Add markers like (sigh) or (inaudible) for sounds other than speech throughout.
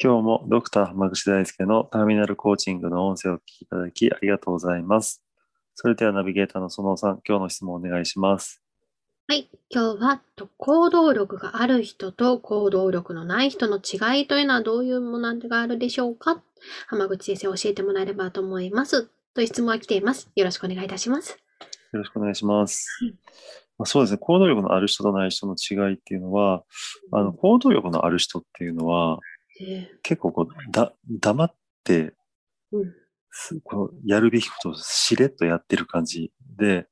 今日もドクター浜口大輔のターミナルコーチングの音声をお聞きいただきありがとうございますそれではナビゲーターの園さん今日の質問をお願いしますはい。今日は、行動力がある人と行動力のない人の違いというのはどういうものがあるでしょうか？浜口先生教えてもらえればと思います。という質問が来ています。よろしくお願いいたします。よろしくお願いします。まあ、そうですね。行動力のある人とない人の違いっていうのは、あの、行動力のある人っていうのは、結構こう、だ、黙って、うん、こうやるべきことをしれっとやってる感じで、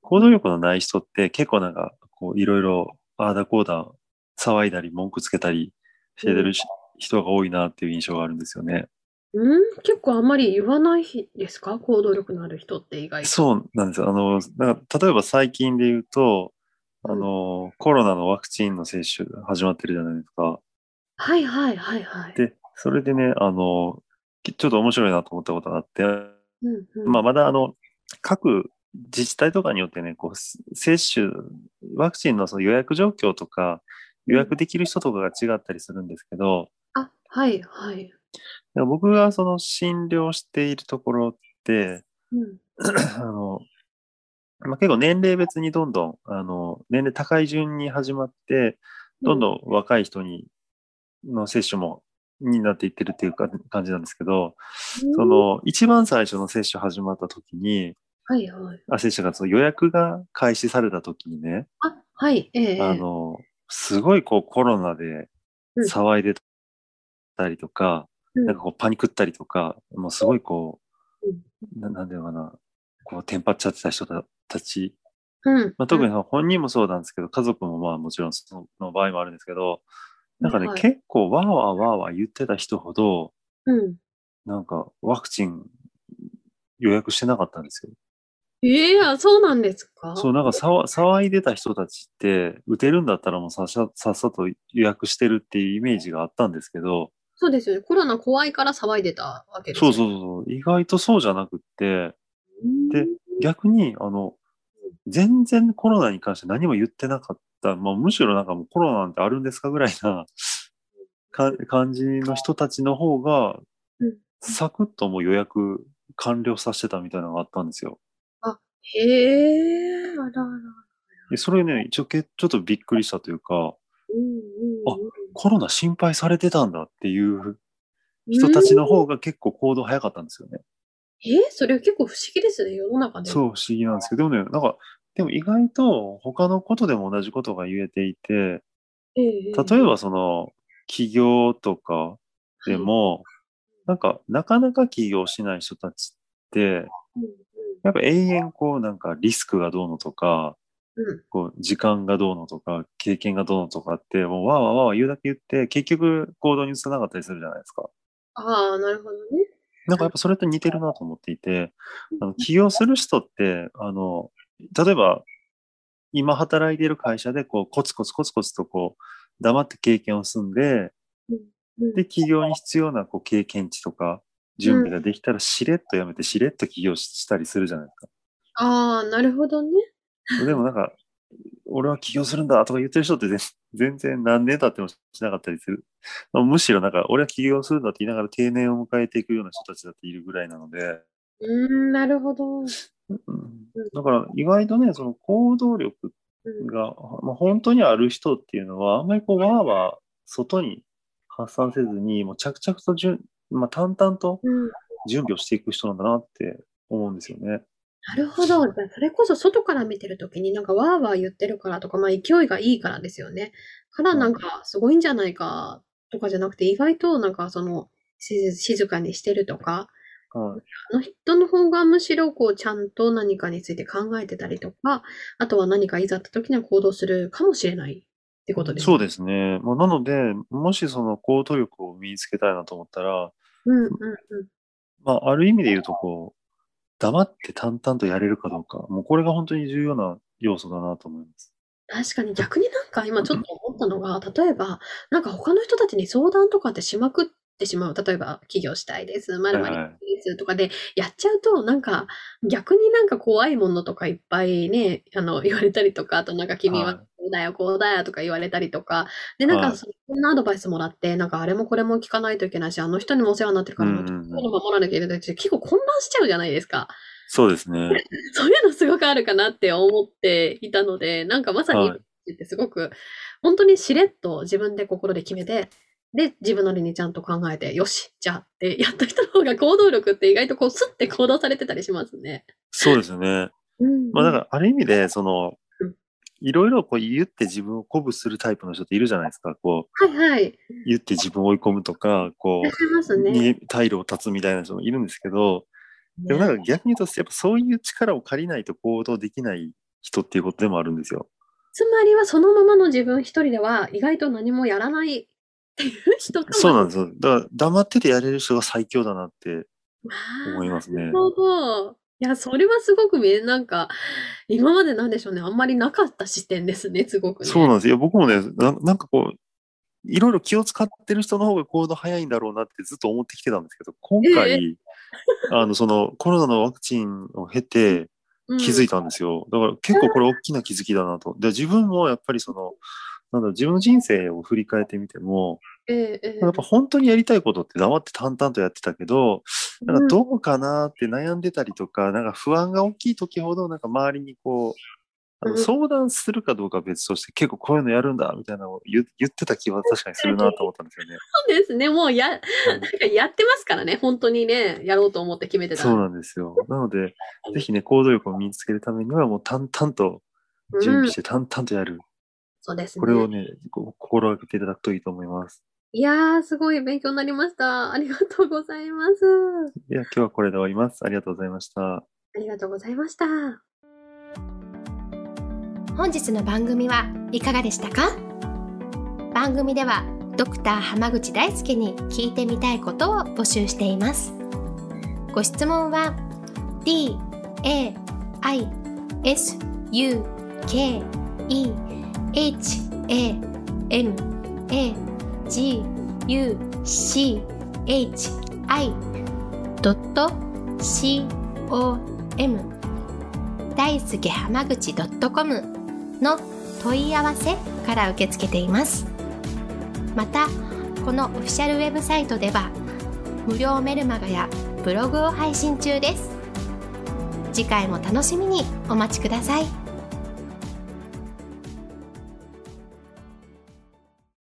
行動力のない人って結構なんか、こう、いろいろ、ああだこうだ、騒いだり、文句つけたりしてる、人が多いなっていう印象があるんですよね。うん？結構あんまり言わないですか？行動力のある人って意外と。そうなんですよ。あの、なんか例えば最近で言うと、あの、コロナのワクチンの接種始まってるじゃないですか。はいはいはいはい。で、それでね、あの、ちょっと面白いなと思ったことがあって、うんうん、まあ、まだあの、各自治体とかによってね、こう、接種、ワクチンのその予約状況とか、予約できる人とかが違ったりするんですけど、うん、あ、はい、はい。僕がその診療しているところって、うん、(clears throat) あの、まあ、結構年齢別にどんどん、あの、年齢高い順に始まって、どんどん若い人に、の接種もになっていってるっていうか感じなんですけど、その一番最初の接種始まった時に、はいはい。あ、接種がその予約が開始された時にね、あ、はい、ええあの、すごいこうコロナで騒いでたりとか、うん、なんかこうパニクったりとか、もうすごいこう、うん、ななんだろうかな、こうテンパっちゃってた人たち、うん。まあ、特に本人もそうなんですけど、家族もまあもちろんその場合もあるんですけど、なんかね、はい、結構わーわーわーわー言ってた人ほど、うん。なんかワクチン予約してなかったんですよ。ええー、そうなんですか？そう、なんか騒いでた人たちって、打てるんだったらもうさっささっさと予約してるっていうイメージがあったんですけど、そうですよね。コロナ怖いから騒いでたわけですよね。そうそうそう。意外とそうじゃなくって、で、逆に、あの、全然コロナに関して何も言ってなかっだまあ、むしろなんかもうコロナなんてあるんですかぐらいな (laughs) 感じの人たちの方が、サクッともう予約完了させてたみたいなのがあったんですよ。あ、へえ、あらあら。それね、一応けちょっとびっくりしたというか、うんうんうん、あ、コロナ心配されてたんだっていう人たちの方が結構行動早かったんですよね。えそれ結構不思議ですね、世の中で。そう、不思議なんですけど、でもね、なんかでも意外と他のことでも同じことが言えていて、例えばその企業とかでも、なんかなかなか起業しない人たちって、やっぱ永遠こうなんかリスクがどうのとか、こう時間がどうのとか、経験がどうのとかって、もうわーわーわー言うだけ言って、結局行動に移さなかったりするじゃないですか。ああ、なるほどね。なんかやっぱそれと似てるなと思っていて、あの起業する人って、あの、例えば、今働いている会社で、こう、コツコツコツコツとこう、黙って経験を積んで、で、企業に必要なこう経験値とか、準備ができたら、しれっとやめて、しれっと起業したりするじゃないですか。ああ、なるほどね。でもなんか、俺は起業するんだとか言ってる人って全然何年経ってもしなかったりする。むしろなんか、俺は起業するんだって言いながら定年を迎えていくような人たちだっているぐらいなので。うん、なるほど。だから意外とね、その行動力が、まあ、本当にある人っていうのは、あんまりこう、わーわー外に発散せずに、もう着々とじゅ、まあ、淡々と準備をしていく人なんだなって思うんですよね。なるほど。それこそ外から見てるときになんかわーわー言ってるからとか、まあ勢いがいいからですよね。からなんかすごいんじゃないかとかじゃなくて、意外となんかその静かにしてるとか、はい、あの人の方がむしろこうちゃんと何かについて考えてたりとか、あとは何かいざった時には行動するかもしれないてことですそうですね。まあ、なので、もしその行動力を身につけたいなと思ったら、うんうんうん。まあ、ある意味で言うと、こう、黙って淡々とやれるかどうか、もうこれが本当に重要な要素だなと思います。確かに逆になんか今ちょっと思ったのが、例えば、なんか他の人たちに相談とかってしまくってしまう。例えば、起業したいです、まるまるですとかで、やっちゃうと、なんか、逆になんか怖いものとかいっぱいね、あの、(laughs) 言われたりとか、あとなんか君はこうだよ、こうだよとか言われたりとか、で、なんかそんなアドバイスもらって、なんかあれもこれも聞かないといけないし、あの人にもお世話になってるから、もう、守らなきゃいけないし、結構混乱しちゃうじゃないですか。そうですね。(laughs) そういうのすごくあるかなって思っていたので、なんかまさに、ってすごく、本当にしれっと自分で心で決めて、で、自分なりにちゃんと考えて、よし、じゃあってやった人の方が行動力って意外とこう、スッて行動されてたりしますね。そうですよね。うん、まあだから、ある意味で、その、いろいろこう言って自分を鼓舞するタイプの人っているじゃないですか。こう、はいはい。言って自分を追い込むとか、こう、ね、退路を断つみたいな人もいるんですけど、でもなんか逆に言うと、やっぱそういう力を借りないと行動できない人っていうことでもあるんですよ。つまりはそのままの自分一人では意外と何もやらないっていう人かもそうなんですよ。だから黙っててやれる人が最強だなって思いますね。なるほど。いや、それはすごくなんか、今までなんでしょうね、あんまりなかった視点ですね、すごく、ね、そうなんですよ。僕もねな、なんかこう、いろいろ気を使ってる人の方が行動早いんだろうなってずっと思ってきてたんですけど、今回、えー、(laughs) あの、そのコロナのワクチンを経て気づいたんですよ。だから結構これ大きな気づきだなと。で、自分もやっぱりその、なんだ自分の人生を振り返ってみても、えー、やっぱ本当にやりたいことって黙って淡々とやってたけど、なんかどうかなって悩んでたりとか、なんか不安が大きい時ほど、なんか周りにこう、あの相談するかどうかは別として、結構こういうのやるんだみたいなのを言言ってた気は確かにするなと思ったんですよね。そうですね。もうや、なんかやってますからね。本当にね、やろうと思って決めてた。そうなんですよ。なので、ぜひね、行動力を身につけるためには、もう淡々と準備して、淡々とやる。うん、そうですね。これをね、心がけていただくといいと思います。いやー、すごい勉強になりました。ありがとうございます。いや、今日はこれで終わります。ありがとうございました。ありがとうございました。本日の番組はいかがでしたか？番組ではドクター濱口大輔に聞いてみたいことを募集していますご質問は d a i s u k e h a m a g u c h i c o m 大輔濱口 .com の問い合わせから受け付けています。またこのオフィシャルウェブサイトでは無料メルマガやブログを配信中です。次回も楽しみにお待ちください。